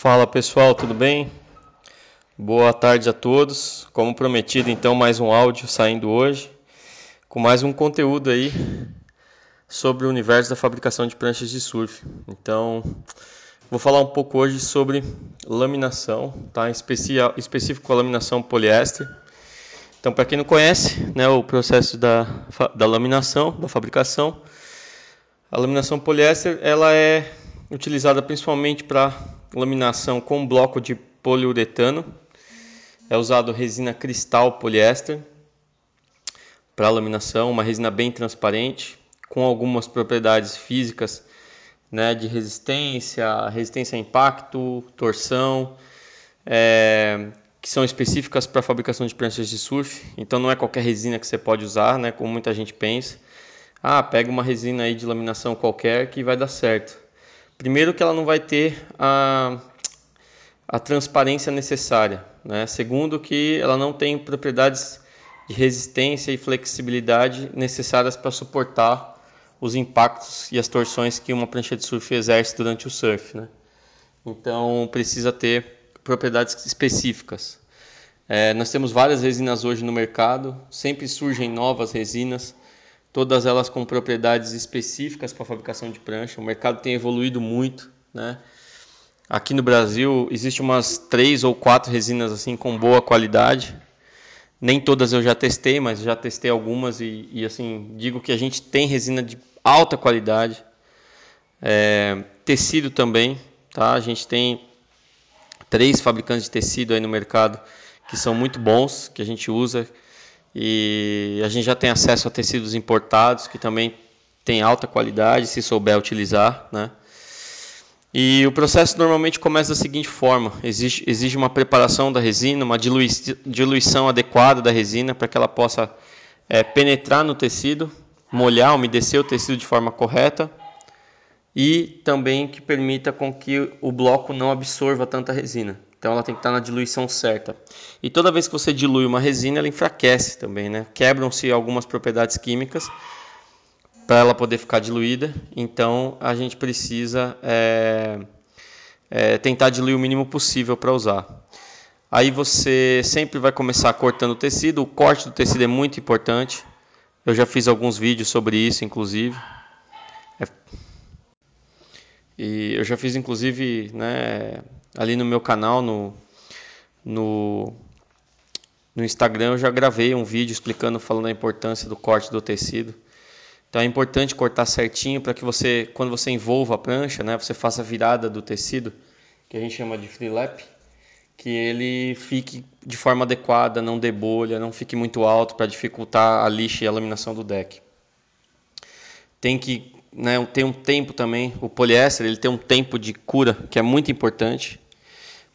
Fala pessoal, tudo bem? Boa tarde a todos. Como prometido, então, mais um áudio saindo hoje, com mais um conteúdo aí sobre o universo da fabricação de pranchas de surf. Então, vou falar um pouco hoje sobre laminação, tá? Em específico a laminação poliéster. Então, para quem não conhece, né, o processo da, da laminação, da fabricação, a laminação poliéster, ela é utilizada principalmente para laminação com bloco de poliuretano. É usado resina cristal poliéster para laminação, uma resina bem transparente, com algumas propriedades físicas né, de resistência, resistência a impacto, torção, é, que são específicas para fabricação de pranchas de surf. Então não é qualquer resina que você pode usar, né, como muita gente pensa. Ah, pega uma resina aí de laminação qualquer que vai dar certo. Primeiro que ela não vai ter a, a transparência necessária. Né? Segundo que ela não tem propriedades de resistência e flexibilidade necessárias para suportar os impactos e as torções que uma prancha de surf exerce durante o surf. Né? Então precisa ter propriedades específicas. É, nós temos várias resinas hoje no mercado, sempre surgem novas resinas todas elas com propriedades específicas para fabricação de prancha. O mercado tem evoluído muito, né? Aqui no Brasil existe umas três ou quatro resinas assim com boa qualidade. Nem todas eu já testei, mas já testei algumas e, e assim digo que a gente tem resina de alta qualidade. É, tecido também, tá? A gente tem três fabricantes de tecido aí no mercado que são muito bons, que a gente usa e a gente já tem acesso a tecidos importados que também tem alta qualidade se souber utilizar, né? E o processo normalmente começa da seguinte forma: exige, exige uma preparação da resina, uma dilui, diluição adequada da resina para que ela possa é, penetrar no tecido, molhar, umedecer o tecido de forma correta e também que permita com que o bloco não absorva tanta resina. Então ela tem que estar na diluição certa. E toda vez que você dilui uma resina, ela enfraquece também, né? Quebram-se algumas propriedades químicas para ela poder ficar diluída. Então a gente precisa é, é, tentar diluir o mínimo possível para usar. Aí você sempre vai começar cortando o tecido. O corte do tecido é muito importante. Eu já fiz alguns vídeos sobre isso, inclusive. É... E eu já fiz, inclusive, né, ali no meu canal, no, no, no Instagram, eu já gravei um vídeo explicando, falando a importância do corte do tecido. Então é importante cortar certinho para que você, quando você envolva a prancha, né, você faça a virada do tecido, que a gente chama de free lap, que ele fique de forma adequada, não dê bolha, não fique muito alto para dificultar a lixa e a laminação do deck. Tem que né, ter um tempo também, o poliéster ele tem um tempo de cura que é muito importante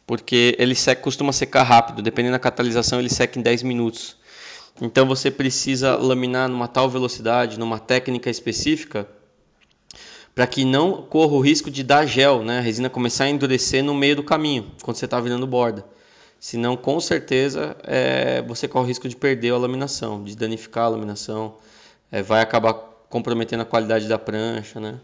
porque ele seca, costuma secar rápido, dependendo da catalisação ele seca em 10 minutos. Então você precisa laminar numa tal velocidade, numa técnica específica, para que não corra o risco de dar gel, né? a resina começar a endurecer no meio do caminho, quando você está virando borda. Senão, com certeza, é, você corre o risco de perder a laminação, de danificar a laminação, é, vai acabar comprometendo a qualidade da prancha, né?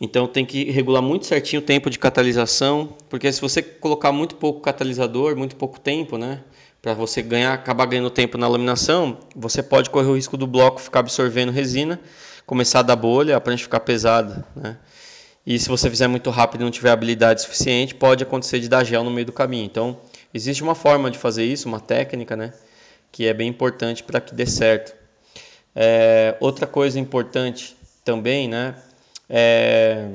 Então tem que regular muito certinho o tempo de catalisação, porque se você colocar muito pouco catalisador, muito pouco tempo, né, para você ganhar, acabar ganhando tempo na laminação, você pode correr o risco do bloco ficar absorvendo resina, começar a dar bolha, a prancha ficar pesada, né? E se você fizer muito rápido e não tiver habilidade suficiente, pode acontecer de dar gel no meio do caminho. Então, existe uma forma de fazer isso, uma técnica, né, que é bem importante para que dê certo. É, outra coisa importante também, né, é,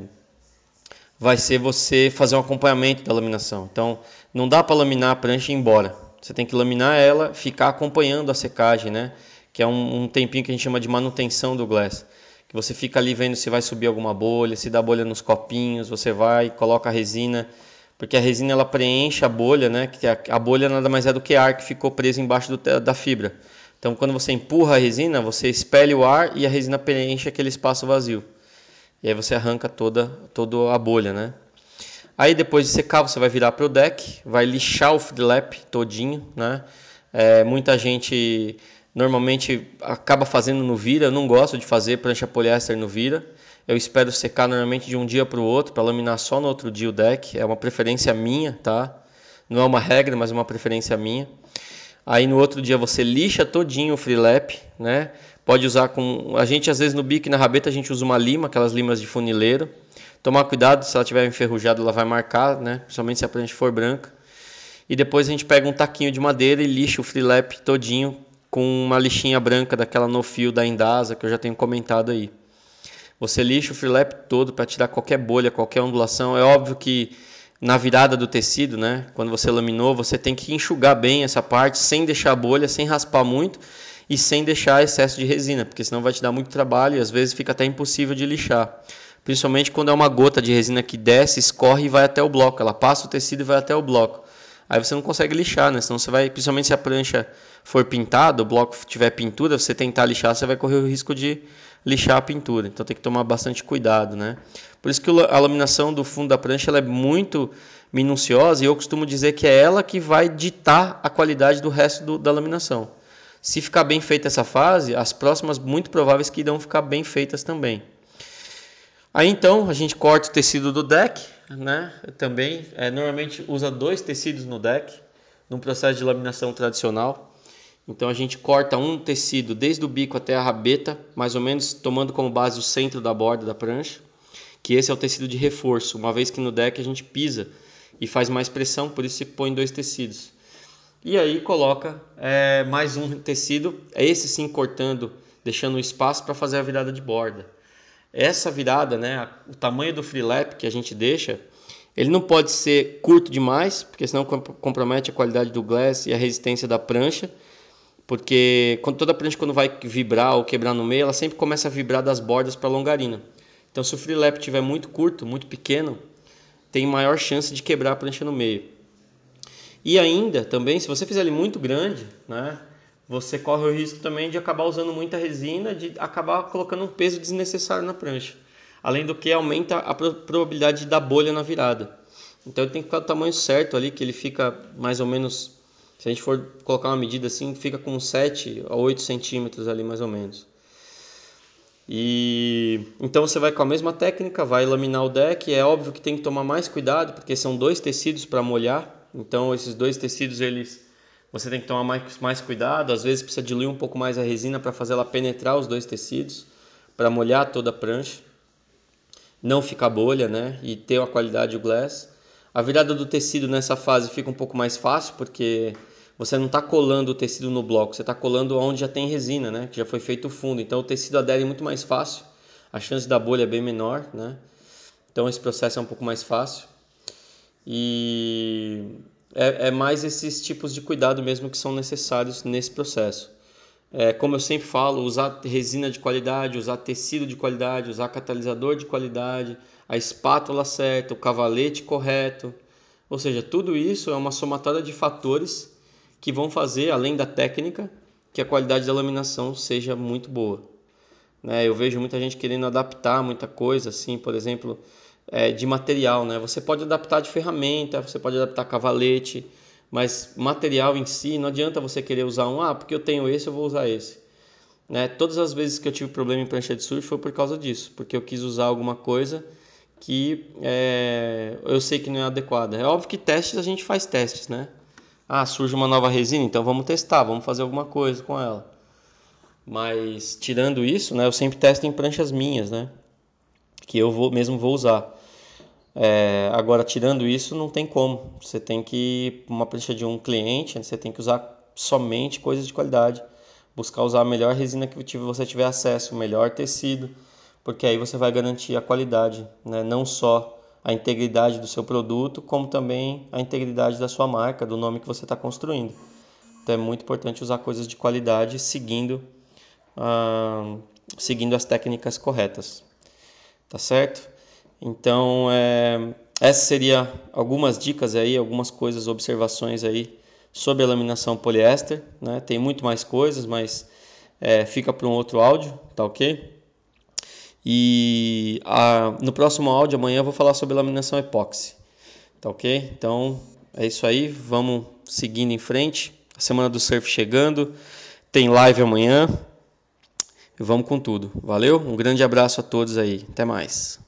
vai ser você fazer um acompanhamento da laminação. Então, não dá para laminar a prancha e ir embora. Você tem que laminar ela, ficar acompanhando a secagem, né? Que é um, um tempinho que a gente chama de manutenção do glass. Que você fica ali vendo se vai subir alguma bolha, se dá bolha nos copinhos, você vai, coloca a resina, porque a resina ela preenche a bolha, né? Que a, a bolha nada mais é do que ar que ficou preso embaixo do, da fibra. Então, quando você empurra a resina, você expele o ar e a resina preenche aquele espaço vazio e aí você arranca toda, toda a bolha, né? Aí depois de secar você vai virar para o deck, vai lixar o flap todinho, né? É, muita gente normalmente acaba fazendo no vira, eu não gosto de fazer prancha poliéster no vira. Eu espero secar normalmente de um dia para o outro para laminar só no outro dia o deck. É uma preferência minha, tá? Não é uma regra, mas é uma preferência minha. Aí no outro dia você lixa todinho o freelap, né? Pode usar com a gente às vezes no bico e na rabeta a gente usa uma lima, aquelas limas de funileiro. Tomar cuidado, se ela tiver enferrujada, ela vai marcar, né? Principalmente se a prancha for branca. E depois a gente pega um taquinho de madeira e lixa o freelap todinho com uma lixinha branca daquela no fio da Indasa que eu já tenho comentado aí. Você lixa o freelap todo para tirar qualquer bolha, qualquer ondulação. É óbvio que na virada do tecido, né? Quando você laminou, você tem que enxugar bem essa parte sem deixar bolha, sem raspar muito e sem deixar excesso de resina, porque senão vai te dar muito trabalho e às vezes fica até impossível de lixar principalmente quando é uma gota de resina que desce, escorre e vai até o bloco. Ela passa o tecido e vai até o bloco. Aí você não consegue lixar, né? Senão você vai, principalmente se a prancha for pintada, o bloco tiver pintura, você tentar lixar, você vai correr o risco de lixar a pintura. Então tem que tomar bastante cuidado, né? Por isso que a laminação do fundo da prancha ela é muito minuciosa e eu costumo dizer que é ela que vai ditar a qualidade do resto do, da laminação. Se ficar bem feita essa fase, as próximas muito prováveis que irão ficar bem feitas também. Aí então a gente corta o tecido do deck, né? Também é, normalmente usa dois tecidos no deck, num processo de laminação tradicional. Então a gente corta um tecido desde o bico até a rabeta, mais ou menos tomando como base o centro da borda da prancha, que esse é o tecido de reforço, uma vez que no deck a gente pisa e faz mais pressão, por isso se põe dois tecidos. E aí coloca é, mais um tecido, é esse sim cortando, deixando espaço para fazer a virada de borda essa virada, né, o tamanho do free lap que a gente deixa, ele não pode ser curto demais, porque senão compromete a qualidade do glass e a resistência da prancha, porque quando toda prancha quando vai vibrar ou quebrar no meio, ela sempre começa a vibrar das bordas para a longarina. Então se o free lap estiver muito curto, muito pequeno, tem maior chance de quebrar a prancha no meio. E ainda, também, se você fizer ele muito grande, né, você corre o risco também de acabar usando muita resina, de acabar colocando um peso desnecessário na prancha. Além do que aumenta a probabilidade de dar bolha na virada. Então tem que ficar do tamanho certo ali, que ele fica mais ou menos, se a gente for colocar uma medida assim, fica com 7 a 8 centímetros ali mais ou menos. E então você vai com a mesma técnica, vai laminar o deck. É óbvio que tem que tomar mais cuidado, porque são dois tecidos para molhar. Então esses dois tecidos eles você tem que tomar mais, mais cuidado, às vezes precisa diluir um pouco mais a resina para fazer ela penetrar os dois tecidos, para molhar toda a prancha, não ficar bolha, né? E ter a qualidade do glass. A virada do tecido nessa fase fica um pouco mais fácil, porque você não está colando o tecido no bloco, você está colando onde já tem resina, né? Que já foi feito o fundo. Então o tecido adere muito mais fácil, a chance da bolha é bem menor, né? Então esse processo é um pouco mais fácil. E é, é mais esses tipos de cuidado mesmo que são necessários nesse processo. É, como eu sempre falo, usar resina de qualidade, usar tecido de qualidade, usar catalisador de qualidade, a espátula certa, o cavalete correto. Ou seja, tudo isso é uma somatória de fatores que vão fazer, além da técnica, que a qualidade da laminação seja muito boa. Né? Eu vejo muita gente querendo adaptar muita coisa, assim, por exemplo, é, de material, né? Você pode adaptar de ferramenta, você pode adaptar cavalete, mas material em si não adianta você querer usar um, ah, porque eu tenho esse, eu vou usar esse. Né? Todas as vezes que eu tive problema em prancha de surf foi por causa disso, porque eu quis usar alguma coisa que é, eu sei que não é adequada. É óbvio que testes a gente faz testes, né? Ah, surge uma nova resina, então vamos testar, vamos fazer alguma coisa com ela. Mas tirando isso, né, eu sempre testo em pranchas minhas, né? Que eu vou mesmo vou usar. É, agora, tirando isso, não tem como. Você tem que, uma prancha de um cliente, você tem que usar somente coisas de qualidade. Buscar usar a melhor resina que você tiver acesso, o melhor tecido, porque aí você vai garantir a qualidade, né? não só a integridade do seu produto, como também a integridade da sua marca, do nome que você está construindo. Então é muito importante usar coisas de qualidade seguindo, ah, seguindo as técnicas corretas. Tá certo? Então, é, essas seriam algumas dicas aí, algumas coisas, observações aí sobre a laminação poliéster. Né? Tem muito mais coisas, mas é, fica para um outro áudio, tá ok? E a, no próximo áudio, amanhã, eu vou falar sobre laminação epóxi, tá ok? Então, é isso aí, vamos seguindo em frente. A semana do surf chegando, tem live amanhã. Vamos com tudo. Valeu? Um grande abraço a todos aí. Até mais.